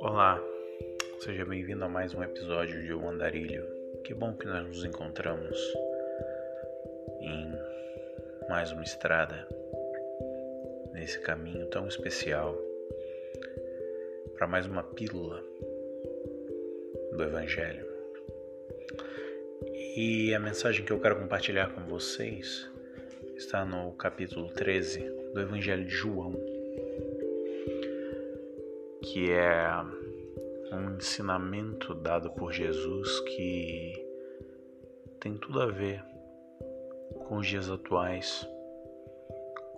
Olá, seja bem-vindo a mais um episódio de O Andarilho. Que bom que nós nos encontramos em mais uma estrada nesse caminho tão especial para mais uma pílula do Evangelho. E a mensagem que eu quero compartilhar com vocês está no capítulo 13 do Evangelho de João, que é um ensinamento dado por Jesus que tem tudo a ver com os dias atuais,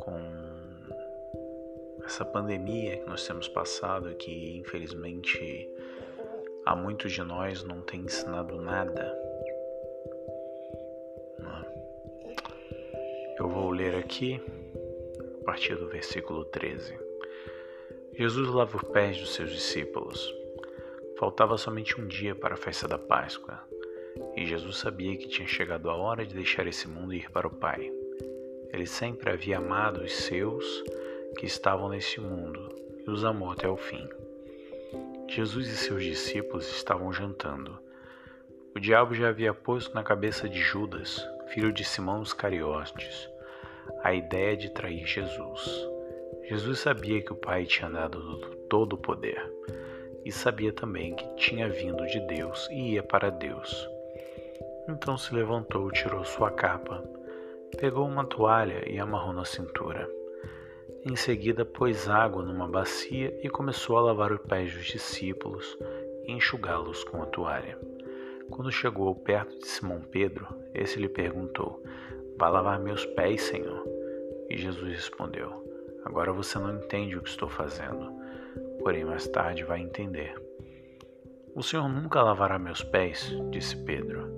com essa pandemia que nós temos passado e que infelizmente a muitos de nós não tem ensinado nada. Eu vou ler aqui a partir do versículo 13. Jesus lava os pés dos seus discípulos. Faltava somente um dia para a festa da Páscoa, e Jesus sabia que tinha chegado a hora de deixar esse mundo e ir para o Pai. Ele sempre havia amado os seus que estavam nesse mundo e os amou até o fim. Jesus e seus discípulos estavam jantando. O diabo já havia posto na cabeça de Judas, filho de Simão Iscariotes, a ideia de trair Jesus. Jesus sabia que o Pai tinha dado todo o poder e sabia também que tinha vindo de Deus e ia para Deus. Então se levantou, tirou sua capa, pegou uma toalha e amarrou na cintura. Em seguida, pôs água numa bacia e começou a lavar os pés dos discípulos e enxugá-los com a toalha. Quando chegou perto de Simão Pedro, esse lhe perguntou: Vai lavar meus pés, Senhor? E Jesus respondeu: Agora você não entende o que estou fazendo, porém mais tarde vai entender. O Senhor nunca lavará meus pés, disse Pedro.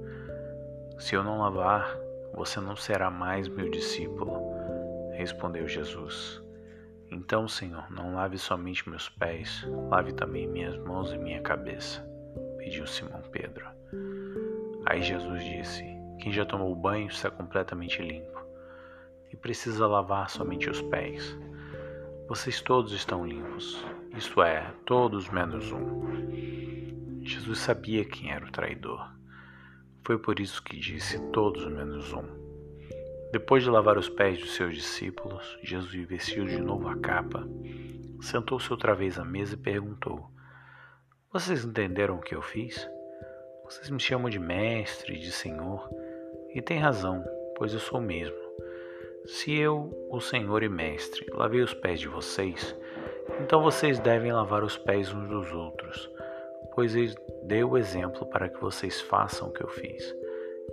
Se eu não lavar, você não será mais meu discípulo, respondeu Jesus. Então, Senhor, não lave somente meus pés, lave também minhas mãos e minha cabeça, pediu Simão Pedro. Aí Jesus disse: Quem já tomou banho está completamente limpo e precisa lavar somente os pés. Vocês todos estão limpos, isto é, todos menos um. Jesus sabia quem era o traidor. Foi por isso que disse todos menos um. Depois de lavar os pés dos seus discípulos, Jesus vestiu de novo a capa, sentou-se outra vez à mesa e perguntou: Vocês entenderam o que eu fiz? Vocês me chamam de mestre, de senhor, e têm razão, pois eu sou mesmo. Se eu, o senhor e mestre, lavei os pés de vocês, então vocês devem lavar os pés uns dos outros, pois eu dei o exemplo para que vocês façam o que eu fiz.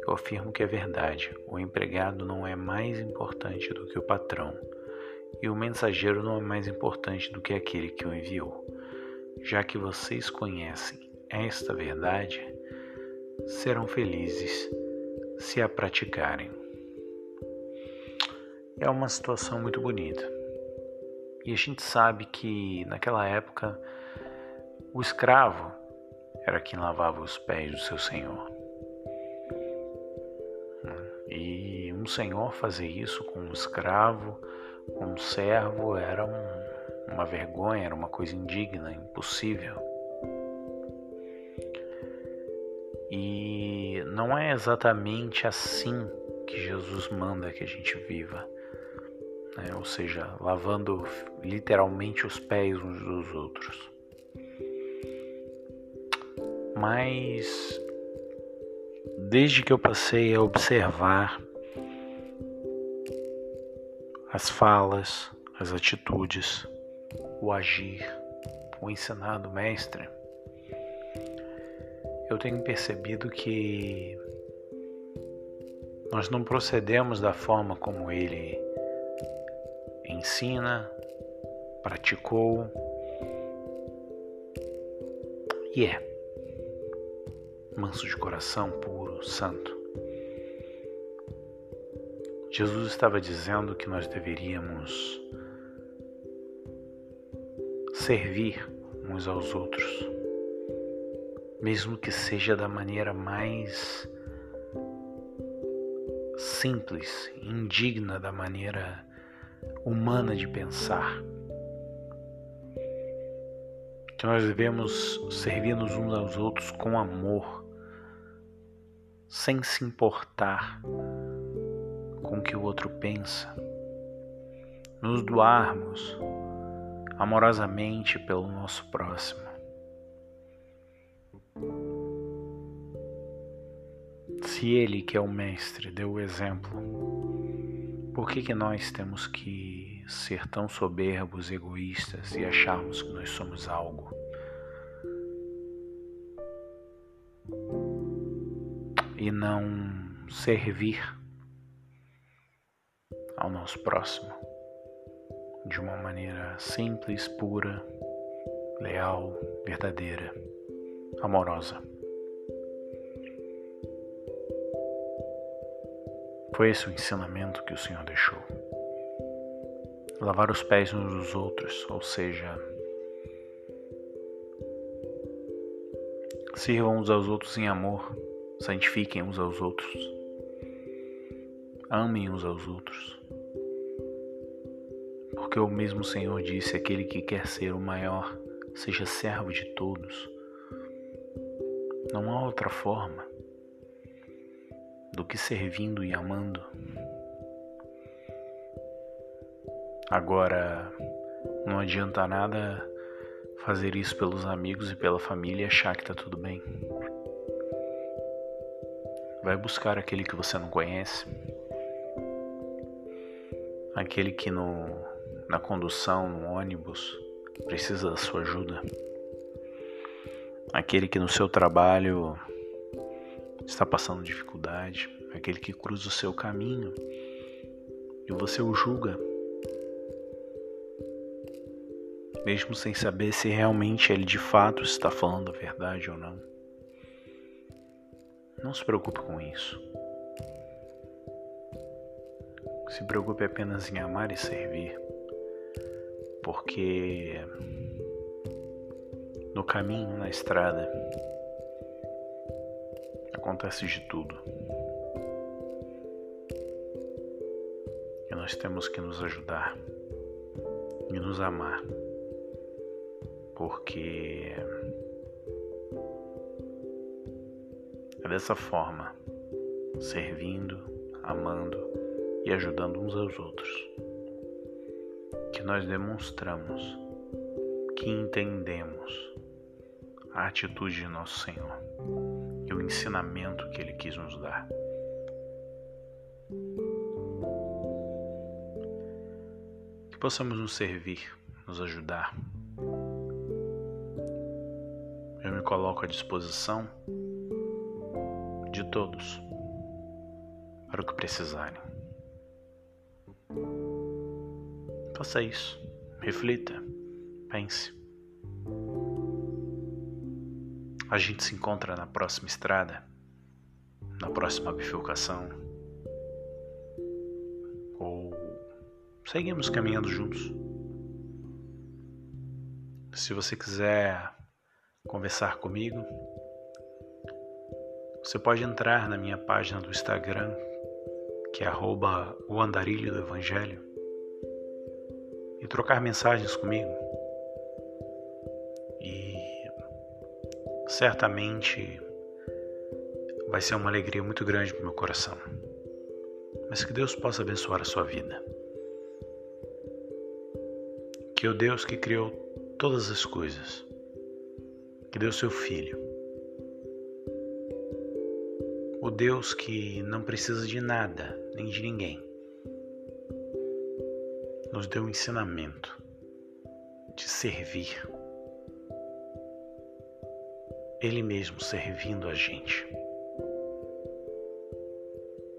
Eu afirmo que é verdade. O empregado não é mais importante do que o patrão, e o mensageiro não é mais importante do que aquele que o enviou. Já que vocês conhecem esta verdade, serão felizes se a praticarem. É uma situação muito bonita. E a gente sabe que naquela época o escravo era quem lavava os pés do seu senhor. E um senhor fazer isso com um escravo, com um servo, era um, uma vergonha, era uma coisa indigna, impossível. E não é exatamente assim que Jesus manda que a gente viva. Né? Ou seja, lavando literalmente os pés uns dos outros. Mas desde que eu passei a observar as falas, as atitudes, o agir, o ensinar do mestre, eu tenho percebido que nós não procedemos da forma como ele ensina, praticou e é manso de coração, puro, santo. Jesus estava dizendo que nós deveríamos servir uns aos outros, mesmo que seja da maneira mais simples, indigna, da maneira humana de pensar. Que nós devemos servir-nos uns aos outros com amor, sem se importar com o que o outro pensa. Nos doarmos amorosamente pelo nosso próximo. Se ele, que é o mestre, deu o exemplo, por que, que nós temos que ser tão soberbos, egoístas e acharmos que nós somos algo? E não servir ao nosso próximo de uma maneira simples, pura, leal, verdadeira, amorosa. Foi esse o ensinamento que o Senhor deixou. Lavar os pés uns dos outros, ou seja, sirvam uns aos outros em amor, santifiquem uns aos outros, amem uns aos outros. Porque o mesmo Senhor disse: aquele que quer ser o maior, seja servo de todos. Não há outra forma do que servindo e amando. Agora, não adianta nada fazer isso pelos amigos e pela família e achar que tá tudo bem. Vai buscar aquele que você não conhece, aquele que no, na condução, no ônibus, precisa da sua ajuda, aquele que no seu trabalho está passando dificuldade, aquele que cruza o seu caminho e você o julga, mesmo sem saber se realmente ele de fato está falando a verdade ou não. Não se preocupe com isso. Se preocupe apenas em amar e servir, porque no caminho, na estrada, acontece de tudo. E nós temos que nos ajudar e nos amar, porque é dessa forma, servindo, amando e ajudando uns aos outros, que nós demonstramos que entendemos a atitude de nosso Senhor o ensinamento que ele quis nos dar. Que possamos nos servir, nos ajudar. Eu me coloco à disposição de todos para o que precisarem. Faça isso, reflita, pense. A gente se encontra na próxima estrada, na próxima bifurcação, ou seguimos caminhando juntos. Se você quiser conversar comigo, você pode entrar na minha página do Instagram, que é o andarilho do Evangelho, e trocar mensagens comigo. Certamente vai ser uma alegria muito grande para o meu coração. Mas que Deus possa abençoar a sua vida. Que o Deus que criou todas as coisas, que deu seu Filho, o Deus que não precisa de nada nem de ninguém, nos deu o ensinamento de servir ele mesmo servindo a gente,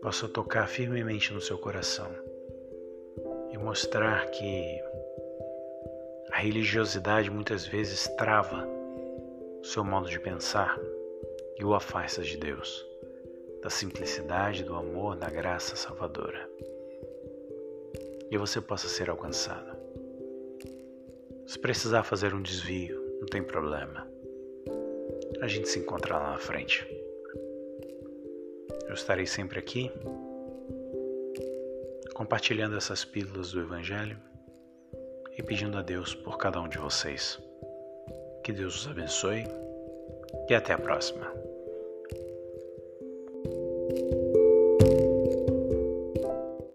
possa tocar firmemente no seu coração e mostrar que a religiosidade muitas vezes trava o seu modo de pensar e o afasta de Deus, da simplicidade, do amor, da graça salvadora. E você possa ser alcançado. Se precisar fazer um desvio, não tem problema. A gente se encontra lá na frente. Eu estarei sempre aqui, compartilhando essas pílulas do Evangelho e pedindo a Deus por cada um de vocês. Que Deus os abençoe e até a próxima.